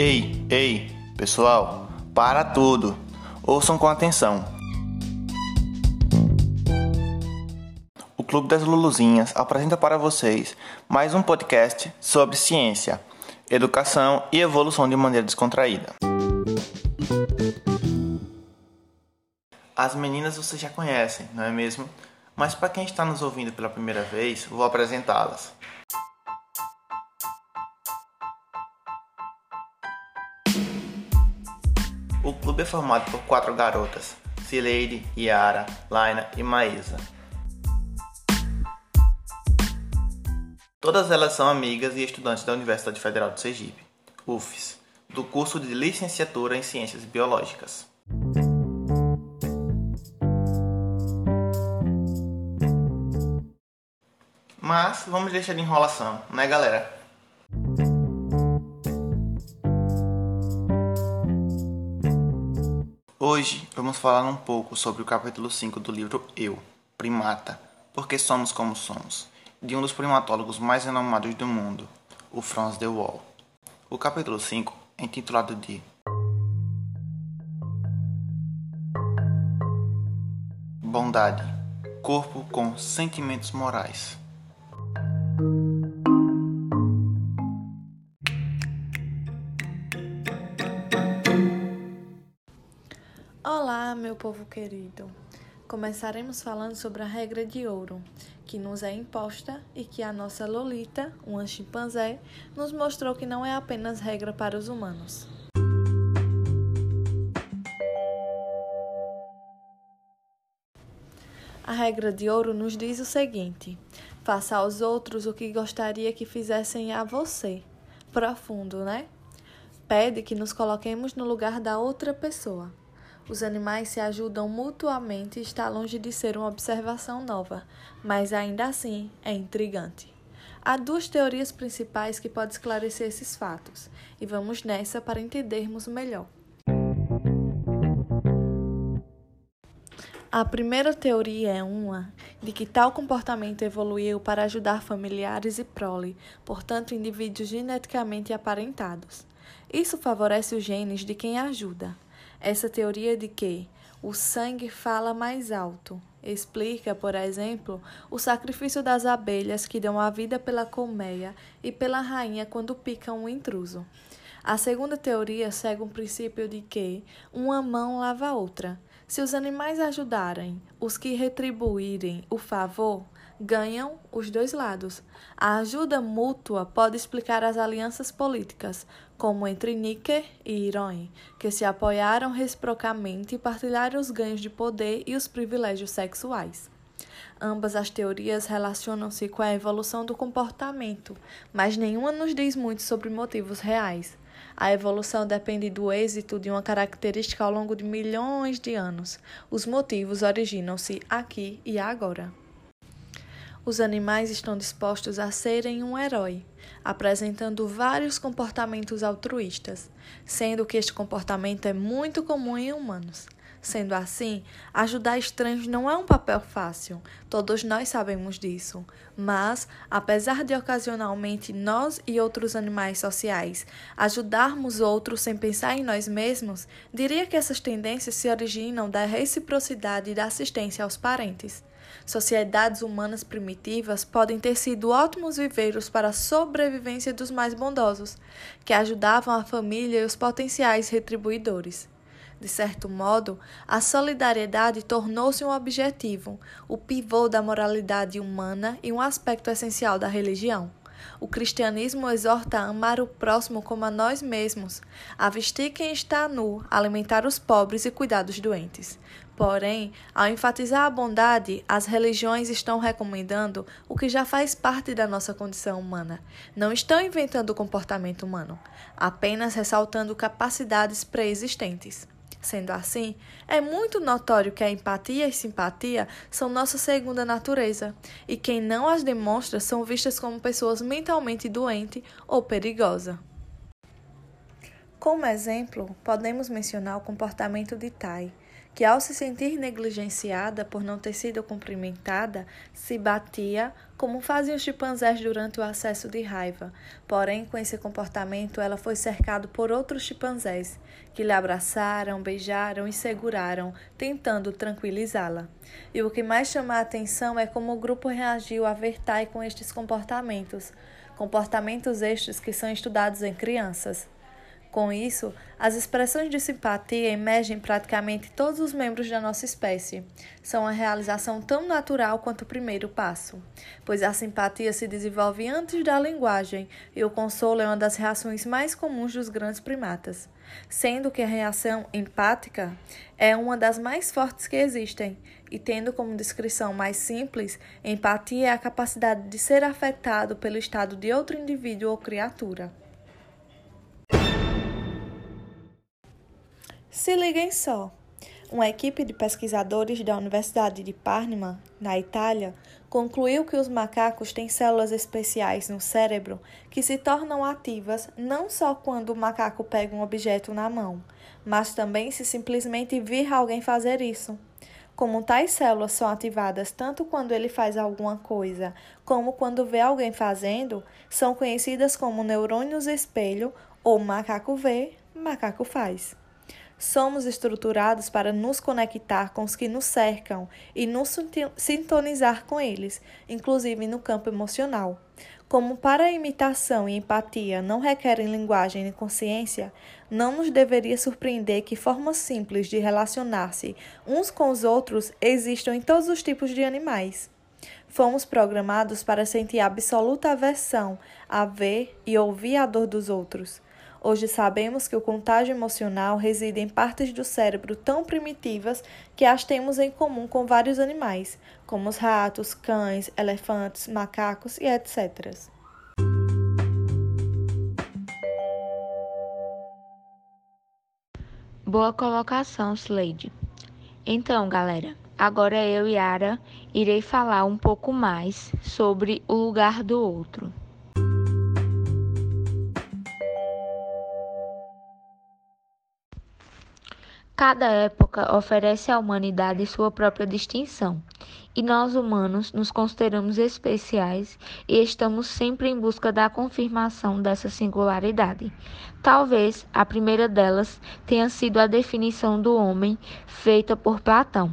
Ei, ei, pessoal, para tudo. Ouçam com atenção. O Clube das Luluzinhas apresenta para vocês mais um podcast sobre ciência, educação e evolução de maneira descontraída. As meninas vocês já conhecem, não é mesmo? Mas para quem está nos ouvindo pela primeira vez, vou apresentá-las. É formado por quatro garotas: Cileide, Yara, Laina e Maísa. Todas elas são amigas e estudantes da Universidade Federal de Sergipe, UFES, do curso de Licenciatura em Ciências Biológicas. Mas vamos deixar de enrolação, né, galera? Hoje vamos falar um pouco sobre o capítulo 5 do livro Eu, Primata, Porque Somos Como Somos, de um dos primatólogos mais renomados do mundo, o Franz de Waal. O capítulo 5 é intitulado de Bondade, corpo com sentimentos morais. Olá, meu povo querido. Começaremos falando sobre a regra de ouro, que nos é imposta e que a nossa Lolita, uma chimpanzé, nos mostrou que não é apenas regra para os humanos. A regra de ouro nos diz o seguinte: faça aos outros o que gostaria que fizessem a você. Profundo, né? Pede que nos coloquemos no lugar da outra pessoa. Os animais se ajudam mutuamente e está longe de ser uma observação nova, mas ainda assim é intrigante. Há duas teorias principais que podem esclarecer esses fatos, e vamos nessa para entendermos melhor. A primeira teoria é uma de que tal comportamento evoluiu para ajudar familiares e prole, portanto, indivíduos geneticamente aparentados. Isso favorece os genes de quem ajuda. Essa teoria de que o sangue fala mais alto explica, por exemplo, o sacrifício das abelhas que dão a vida pela colmeia e pela rainha quando picam um intruso. A segunda teoria segue um princípio de que uma mão lava a outra. Se os animais ajudarem, os que retribuírem o favor ganham os dois lados. A ajuda mútua pode explicar as alianças políticas, como entre Níker e Iroin, que se apoiaram reciprocamente e partilharam os ganhos de poder e os privilégios sexuais. Ambas as teorias relacionam-se com a evolução do comportamento, mas nenhuma nos diz muito sobre motivos reais. A evolução depende do êxito de uma característica ao longo de milhões de anos. Os motivos originam-se aqui e agora. Os animais estão dispostos a serem um herói, apresentando vários comportamentos altruístas, sendo que este comportamento é muito comum em humanos. Sendo assim, ajudar estranhos não é um papel fácil, todos nós sabemos disso. Mas, apesar de ocasionalmente nós e outros animais sociais ajudarmos outros sem pensar em nós mesmos, diria que essas tendências se originam da reciprocidade e da assistência aos parentes. Sociedades humanas primitivas podem ter sido ótimos viveiros para a sobrevivência dos mais bondosos, que ajudavam a família e os potenciais retribuidores. De certo modo, a solidariedade tornou-se um objetivo, o pivô da moralidade humana e um aspecto essencial da religião. O cristianismo exorta a amar o próximo como a nós mesmos, a vestir quem está nu, alimentar os pobres e cuidar dos doentes. Porém, ao enfatizar a bondade, as religiões estão recomendando o que já faz parte da nossa condição humana. Não estão inventando o comportamento humano, apenas ressaltando capacidades pré-existentes. Sendo assim, é muito notório que a empatia e simpatia são nossa segunda natureza, e quem não as demonstra são vistas como pessoas mentalmente doentes ou perigosas. Como exemplo, podemos mencionar o comportamento de Tai, que, ao se sentir negligenciada por não ter sido cumprimentada, se batia, como faziam os chimpanzés durante o acesso de raiva. Porém, com esse comportamento, ela foi cercada por outros chimpanzés, que lhe abraçaram, beijaram e seguraram, tentando tranquilizá-la. E o que mais chama a atenção é como o grupo reagiu a ver Tai com estes comportamentos, comportamentos estes que são estudados em crianças. Com isso, as expressões de simpatia emergem em praticamente todos os membros da nossa espécie. São uma realização tão natural quanto o primeiro passo, pois a simpatia se desenvolve antes da linguagem e o consolo é uma das reações mais comuns dos grandes primatas, sendo que a reação empática é uma das mais fortes que existem. E tendo como descrição mais simples, empatia é a capacidade de ser afetado pelo estado de outro indivíduo ou criatura. Se liguem só! Uma equipe de pesquisadores da Universidade de Parma, na Itália, concluiu que os macacos têm células especiais no cérebro que se tornam ativas não só quando o macaco pega um objeto na mão, mas também se simplesmente vir alguém fazer isso. Como tais células são ativadas tanto quando ele faz alguma coisa, como quando vê alguém fazendo, são conhecidas como neurônios espelho ou macaco vê, macaco faz. Somos estruturados para nos conectar com os que nos cercam e nos sintonizar com eles, inclusive no campo emocional. Como para imitação e empatia não requerem linguagem nem consciência, não nos deveria surpreender que formas simples de relacionar-se uns com os outros existam em todos os tipos de animais. Fomos programados para sentir absoluta aversão a ver e ouvir a dor dos outros. Hoje sabemos que o contágio emocional reside em partes do cérebro tão primitivas que as temos em comum com vários animais, como os ratos, cães, elefantes, macacos e etc. Boa colocação, Slade. Então, galera, agora eu e Ara irei falar um pouco mais sobre o lugar do outro. Cada época oferece à humanidade sua própria distinção, e nós humanos nos consideramos especiais e estamos sempre em busca da confirmação dessa singularidade. Talvez a primeira delas tenha sido a definição do homem feita por Platão.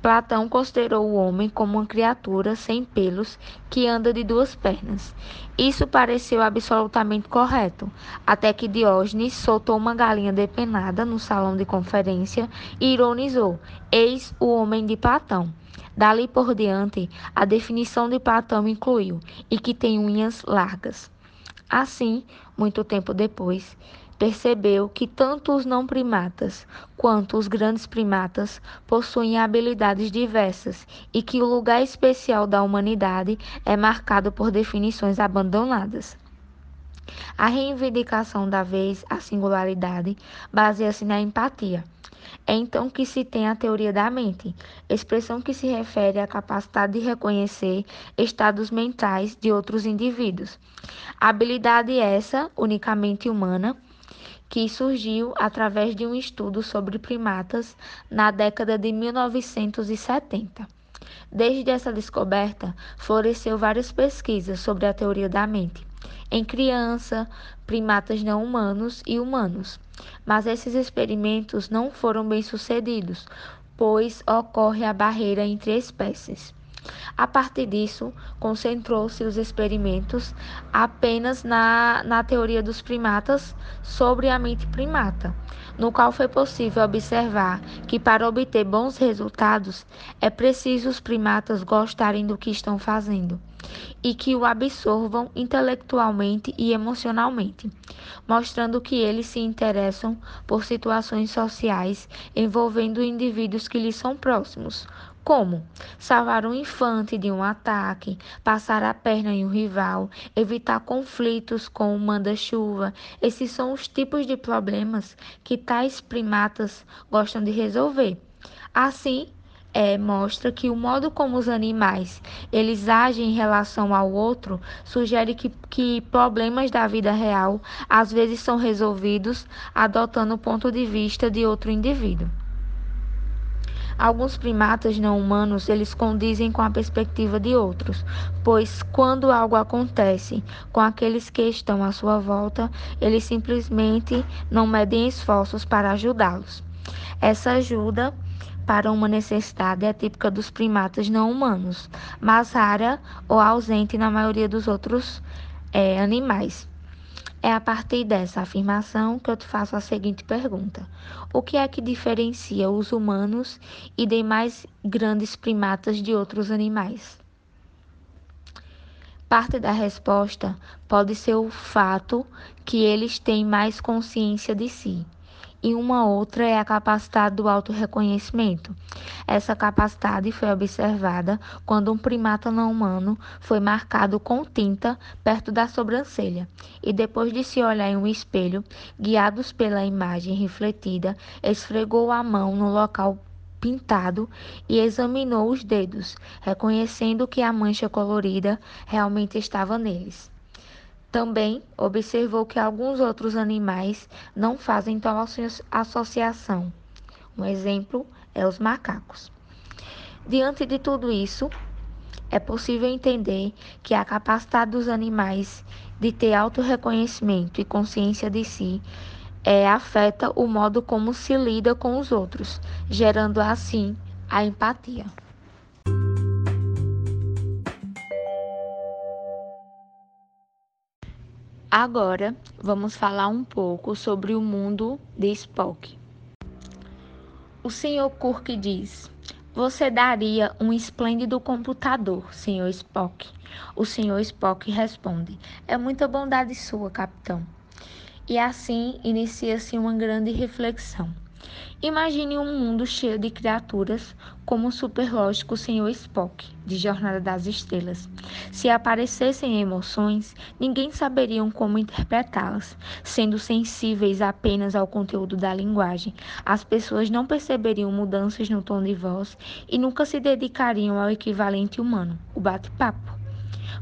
Platão considerou o homem como uma criatura sem pelos que anda de duas pernas. Isso pareceu absolutamente correto, até que Diógenes soltou uma galinha depenada no salão de conferência e ironizou: Eis o homem de Platão. Dali por diante, a definição de Platão incluiu e que tem unhas largas. Assim, muito tempo depois, percebeu que tanto os não primatas quanto os grandes primatas possuem habilidades diversas e que o lugar especial da humanidade é marcado por definições abandonadas. A reivindicação da vez, a singularidade, baseia-se na empatia. É então que se tem a teoria da mente, expressão que se refere à capacidade de reconhecer estados mentais de outros indivíduos. Habilidade essa, unicamente humana, que surgiu através de um estudo sobre primatas na década de 1970. Desde essa descoberta, floresceu várias pesquisas sobre a teoria da mente, em criança, primatas não humanos e humanos. Mas esses experimentos não foram bem sucedidos, pois ocorre a barreira entre espécies. A partir disso, concentrou-se os experimentos apenas na, na teoria dos primatas sobre a mente primata, no qual foi possível observar que, para obter bons resultados, é preciso os primatas gostarem do que estão fazendo e que o absorvam intelectualmente e emocionalmente, mostrando que eles se interessam por situações sociais envolvendo indivíduos que lhes são próximos, como salvar um infante de um ataque, passar a perna em um rival, evitar conflitos com o manda-chuva. Esses são os tipos de problemas que tais primatas gostam de resolver. Assim, é, mostra que o modo como os animais eles agem em relação ao outro sugere que, que problemas da vida real às vezes são resolvidos adotando o ponto de vista de outro indivíduo. Alguns primatas não humanos, eles condizem com a perspectiva de outros, pois quando algo acontece com aqueles que estão à sua volta, eles simplesmente não medem esforços para ajudá-los. Essa ajuda para uma necessidade é típica dos primatas não humanos, mas rara ou ausente na maioria dos outros é, animais. É a partir dessa afirmação que eu te faço a seguinte pergunta: O que é que diferencia os humanos e demais grandes primatas de outros animais? Parte da resposta pode ser o fato que eles têm mais consciência de si e uma outra é a capacidade do autorreconhecimento. Essa capacidade foi observada quando um primata não humano foi marcado com tinta perto da sobrancelha e depois de se olhar em um espelho, guiados pela imagem refletida, esfregou a mão no local pintado e examinou os dedos, reconhecendo que a mancha colorida realmente estava neles. Também observou que alguns outros animais não fazem tal associação. Um exemplo é os macacos. Diante de tudo isso, é possível entender que a capacidade dos animais de ter autorreconhecimento e consciência de si é, afeta o modo como se lida com os outros, gerando assim a empatia. Agora vamos falar um pouco sobre o mundo de Spock. O Sr. Kirk diz: Você daria um esplêndido computador, Sr. Spock. O Sr. Spock responde: É muita bondade sua, capitão. E assim inicia-se uma grande reflexão. Imagine um mundo cheio de criaturas como o superlógico Sr. Spock, de Jornada das Estrelas. Se aparecessem emoções, ninguém saberia como interpretá-las. Sendo sensíveis apenas ao conteúdo da linguagem, as pessoas não perceberiam mudanças no tom de voz e nunca se dedicariam ao equivalente humano, o bate-papo.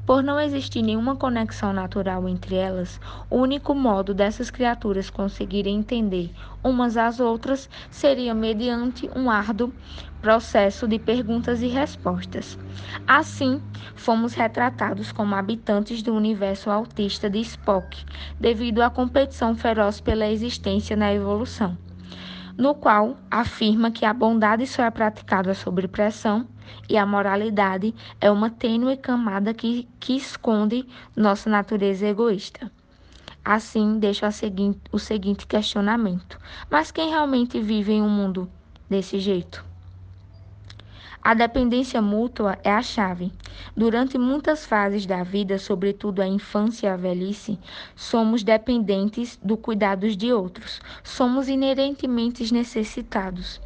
Por não existir nenhuma conexão natural entre elas, o único modo dessas criaturas conseguirem entender umas às outras seria mediante um árduo processo de perguntas e respostas. Assim, fomos retratados como habitantes do universo autista de Spock, devido à competição feroz pela existência na evolução no qual afirma que a bondade só é praticada sob pressão e a moralidade é uma tênue camada que, que esconde nossa natureza egoísta. Assim, deixo seguinte, o seguinte questionamento: mas quem realmente vive em um mundo desse jeito? A dependência mútua é a chave. Durante muitas fases da vida, sobretudo a infância e a velhice, somos dependentes do cuidados de outros. Somos inerentemente necessitados.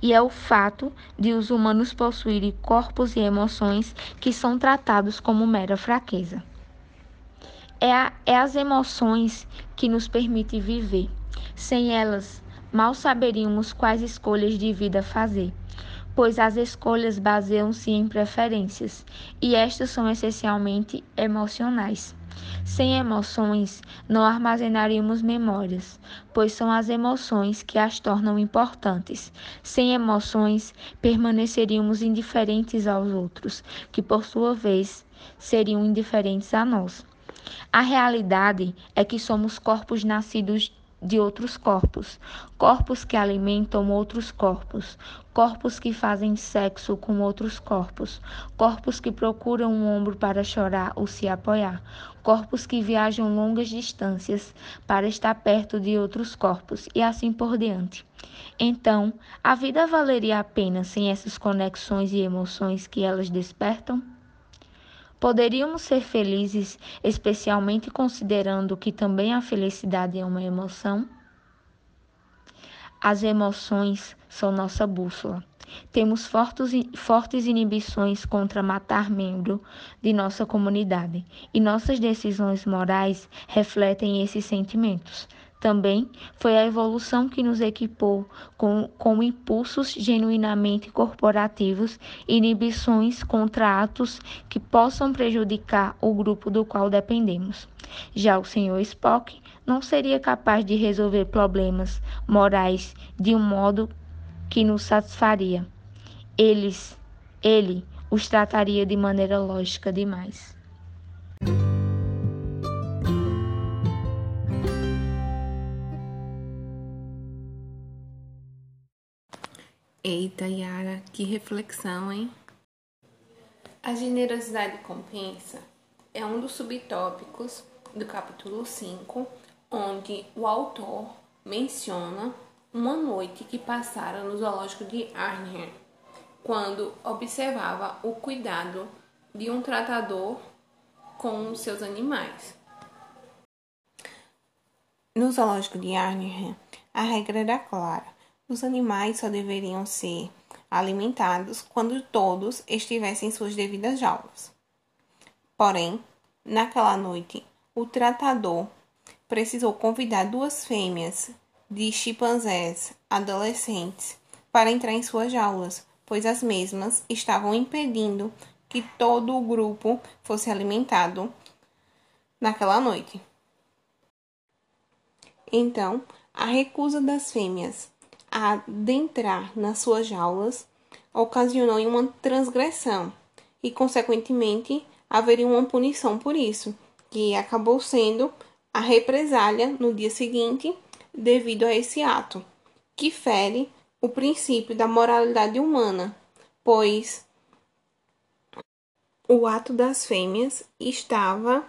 E é o fato de os humanos possuírem corpos e emoções que são tratados como mera fraqueza. É, a, é as emoções que nos permitem viver. Sem elas, mal saberíamos quais escolhas de vida fazer pois as escolhas baseiam-se em preferências, e estas são essencialmente emocionais. Sem emoções, não armazenaríamos memórias, pois são as emoções que as tornam importantes. Sem emoções, permaneceríamos indiferentes aos outros, que por sua vez seriam indiferentes a nós. A realidade é que somos corpos nascidos de outros corpos, corpos que alimentam outros corpos, corpos que fazem sexo com outros corpos, corpos que procuram um ombro para chorar ou se apoiar, corpos que viajam longas distâncias para estar perto de outros corpos e assim por diante. Então, a vida valeria a pena sem essas conexões e emoções que elas despertam? Poderíamos ser felizes, especialmente considerando que também a felicidade é uma emoção? As emoções são nossa bússola. Temos fortes, inibições contra matar membro de nossa comunidade e nossas decisões morais refletem esses sentimentos. Também foi a evolução que nos equipou com, com impulsos genuinamente corporativos inibições contra atos que possam prejudicar o grupo do qual dependemos. Já o Sr. Spock não seria capaz de resolver problemas morais de um modo que nos satisfaria. Eles, ele os trataria de maneira lógica demais. Eita, Yara, que reflexão, hein? A generosidade compensa é um dos subtópicos do capítulo 5, onde o autor menciona uma noite que passara no zoológico de Arnhem, quando observava o cuidado de um tratador com seus animais. No zoológico de Arnhem, a regra era clara os animais só deveriam ser alimentados quando todos estivessem em suas devidas jaulas. Porém, naquela noite, o tratador precisou convidar duas fêmeas de chimpanzés adolescentes para entrar em suas jaulas, pois as mesmas estavam impedindo que todo o grupo fosse alimentado naquela noite. Então, a recusa das fêmeas adentrar nas suas jaulas ocasionou uma transgressão e, consequentemente, haveria uma punição por isso, que acabou sendo a represália no dia seguinte devido a esse ato, que fere o princípio da moralidade humana, pois o ato das fêmeas estava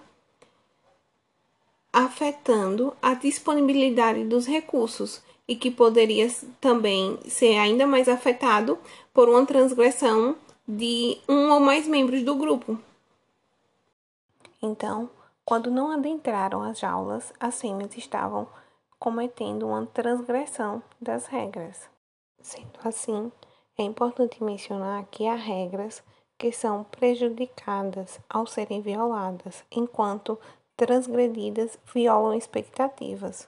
afetando a disponibilidade dos recursos e que poderia também ser ainda mais afetado por uma transgressão de um ou mais membros do grupo. Então, quando não adentraram as jaulas, as fêmeas estavam cometendo uma transgressão das regras. Sendo assim, é importante mencionar que há regras que são prejudicadas ao serem violadas, enquanto transgredidas violam expectativas.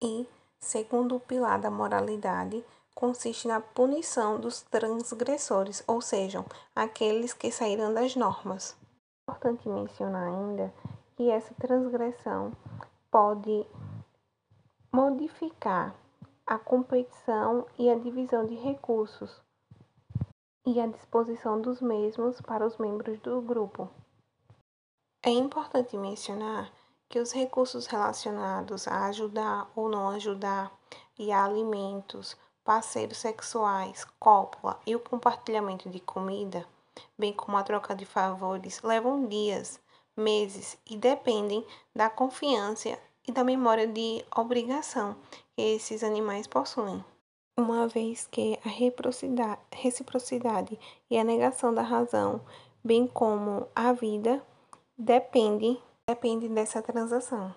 E segundo o pilar da moralidade, consiste na punição dos transgressores, ou seja, aqueles que saíram das normas. É importante mencionar ainda que essa transgressão pode modificar a competição e a divisão de recursos e a disposição dos mesmos para os membros do grupo. É importante mencionar que os recursos relacionados a ajudar ou não ajudar e a alimentos, parceiros sexuais, cópula e o compartilhamento de comida, bem como a troca de favores, levam dias, meses e dependem da confiança e da memória de obrigação que esses animais possuem. Uma vez que a reciprocidade e a negação da razão, bem como a vida, dependem depende dessa transação.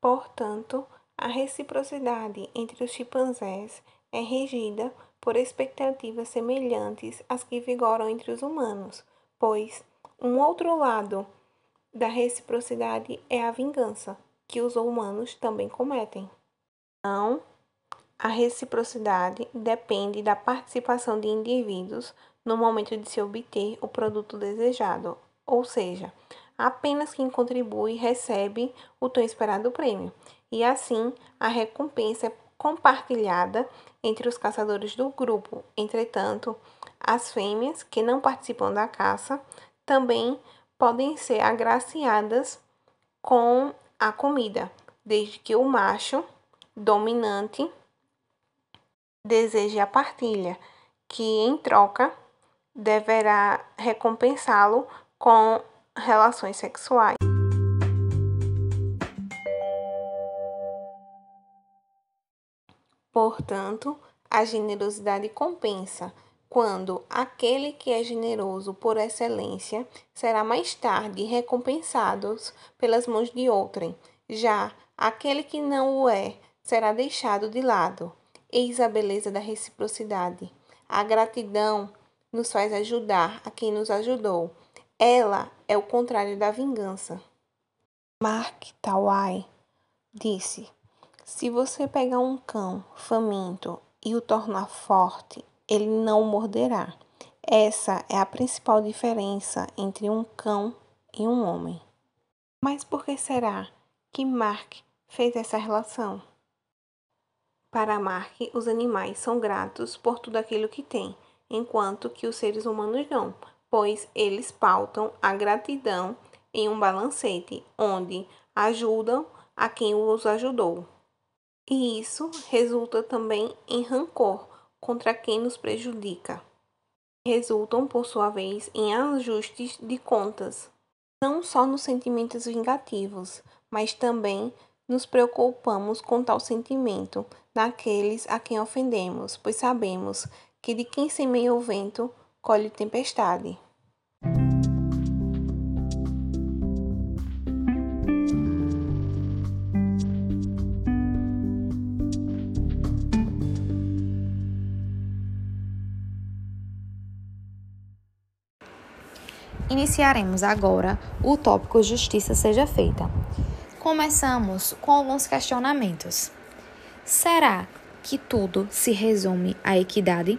Portanto, a reciprocidade entre os chimpanzés é regida por expectativas semelhantes às que vigoram entre os humanos, pois um outro lado da reciprocidade é a vingança, que os humanos também cometem. Não, a reciprocidade depende da participação de indivíduos no momento de se obter o produto desejado, ou seja, apenas quem contribui recebe o tão esperado prêmio, e assim a recompensa é compartilhada entre os caçadores do grupo. Entretanto, as fêmeas que não participam da caça também podem ser agraciadas com a comida, desde que o macho dominante deseje a partilha, que em troca deverá recompensá-lo com relações sexuais. Portanto, a generosidade compensa quando aquele que é generoso por excelência será mais tarde recompensado pelas mãos de outrem, já aquele que não o é será deixado de lado. Eis a beleza da reciprocidade. A gratidão nos faz ajudar a quem nos ajudou ela é o contrário da vingança. Mark Tawai disse: Se você pegar um cão faminto e o tornar forte, ele não o morderá. Essa é a principal diferença entre um cão e um homem. Mas por que será que Mark fez essa relação? Para Mark, os animais são gratos por tudo aquilo que têm, enquanto que os seres humanos não, pois eles pautam a gratidão em um balancete, onde ajudam a quem os ajudou. E isso resulta também em rancor contra quem nos prejudica. Resultam, por sua vez, em ajustes de contas, não só nos sentimentos vingativos, mas também nos preocupamos com tal sentimento daqueles a quem ofendemos, pois sabemos que de quem semeia o vento colhe tempestade. Iniciaremos agora o tópico Justiça Seja Feita. Começamos com alguns questionamentos. Será que tudo se resume à equidade?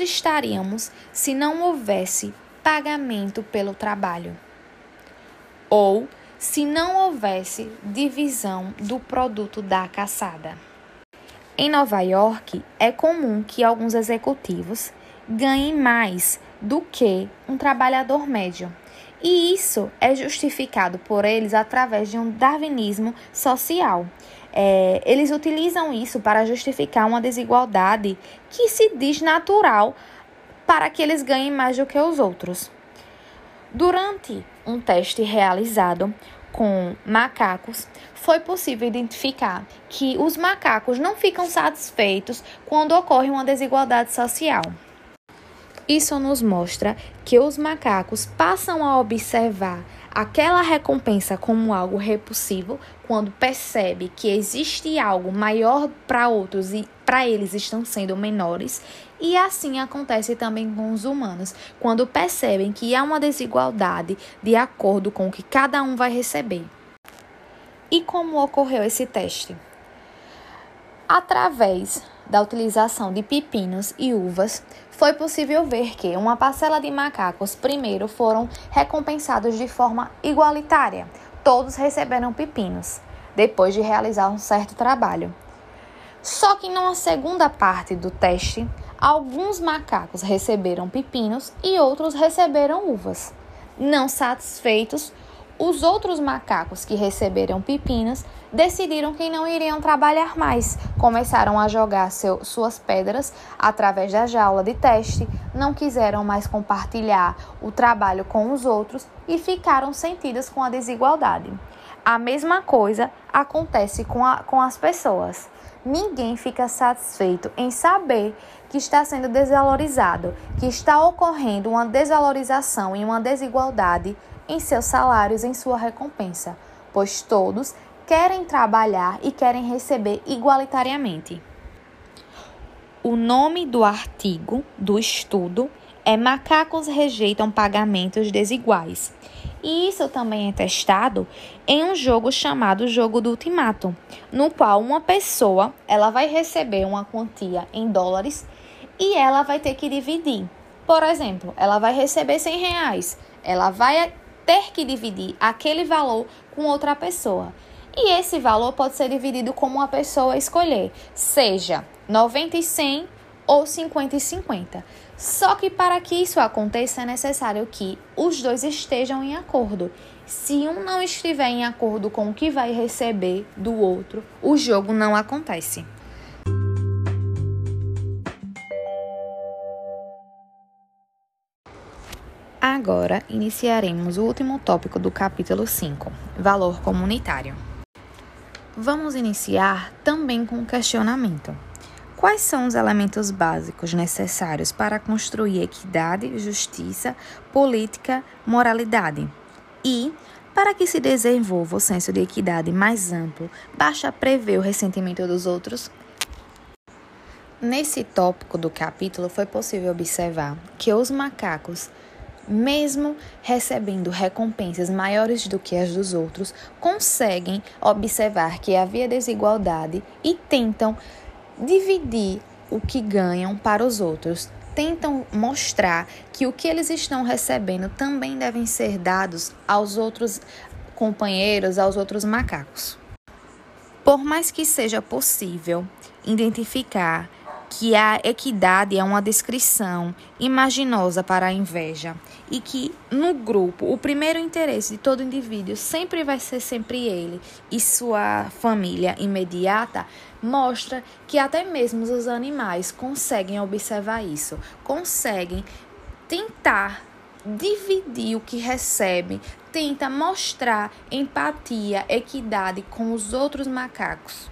Onde estaríamos se não houvesse pagamento pelo trabalho? Ou se não houvesse divisão do produto da caçada? Em Nova York, é comum que alguns executivos ganhem mais do que um trabalhador médio. E isso é justificado por eles através de um darwinismo social. É, eles utilizam isso para justificar uma desigualdade que se diz natural para que eles ganhem mais do que os outros. Durante um teste realizado com macacos, foi possível identificar que os macacos não ficam satisfeitos quando ocorre uma desigualdade social. Isso nos mostra que os macacos passam a observar aquela recompensa como algo repulsivo quando percebe que existe algo maior para outros e para eles estão sendo menores. E assim acontece também com os humanos, quando percebem que há uma desigualdade de acordo com o que cada um vai receber. E como ocorreu esse teste? Através da utilização de pepinos e uvas, foi possível ver que uma parcela de macacos primeiro foram recompensados de forma igualitária. Todos receberam pepinos, depois de realizar um certo trabalho. Só que numa segunda parte do teste, alguns macacos receberam pepinos e outros receberam uvas. Não satisfeitos, os outros macacos que receberam pepinos decidiram que não iriam trabalhar mais. Começaram a jogar seu, suas pedras através da jaula de teste, não quiseram mais compartilhar o trabalho com os outros e ficaram sentidas com a desigualdade. A mesma coisa acontece com, a, com as pessoas. Ninguém fica satisfeito em saber que está sendo desvalorizado, que está ocorrendo uma desvalorização e uma desigualdade em seus salários, em sua recompensa, pois todos querem trabalhar e querem receber igualitariamente. O nome do artigo do estudo é Macacos rejeitam pagamentos desiguais. E isso também é testado em um jogo chamado Jogo do Ultimato, no qual uma pessoa ela vai receber uma quantia em dólares e ela vai ter que dividir. Por exemplo, ela vai receber 100 reais, ela vai ter que dividir aquele valor com outra pessoa. E esse valor pode ser dividido como uma pessoa escolher, seja 90 e 100 ou 50 e 50. Só que para que isso aconteça é necessário que os dois estejam em acordo. Se um não estiver em acordo com o que vai receber do outro, o jogo não acontece. Agora iniciaremos o último tópico do capítulo 5, valor comunitário. Vamos iniciar também com um questionamento. Quais são os elementos básicos necessários para construir equidade, justiça, política, moralidade? E, para que se desenvolva o senso de equidade mais amplo, basta prever o ressentimento dos outros? Nesse tópico do capítulo foi possível observar que os macacos mesmo recebendo recompensas maiores do que as dos outros, conseguem observar que havia desigualdade e tentam dividir o que ganham para os outros. Tentam mostrar que o que eles estão recebendo também devem ser dados aos outros companheiros, aos outros macacos. Por mais que seja possível identificar que a equidade é uma descrição imaginosa para a inveja e que no grupo o primeiro interesse de todo indivíduo sempre vai ser sempre ele e sua família imediata, mostra que até mesmo os animais conseguem observar isso, conseguem tentar dividir o que recebem, tenta mostrar empatia, equidade com os outros macacos.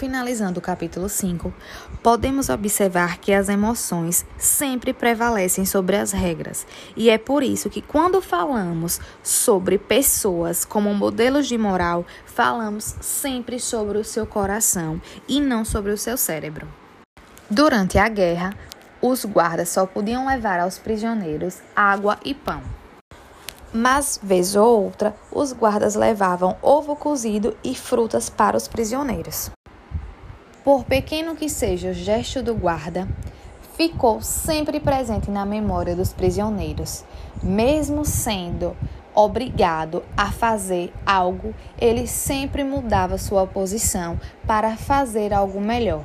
Finalizando o capítulo 5, podemos observar que as emoções sempre prevalecem sobre as regras, e é por isso que, quando falamos sobre pessoas como modelos de moral, falamos sempre sobre o seu coração e não sobre o seu cérebro. Durante a guerra, os guardas só podiam levar aos prisioneiros água e pão. Mas, vez ou outra, os guardas levavam ovo cozido e frutas para os prisioneiros. Por pequeno que seja o gesto do guarda, ficou sempre presente na memória dos prisioneiros. Mesmo sendo obrigado a fazer algo, ele sempre mudava sua posição para fazer algo melhor.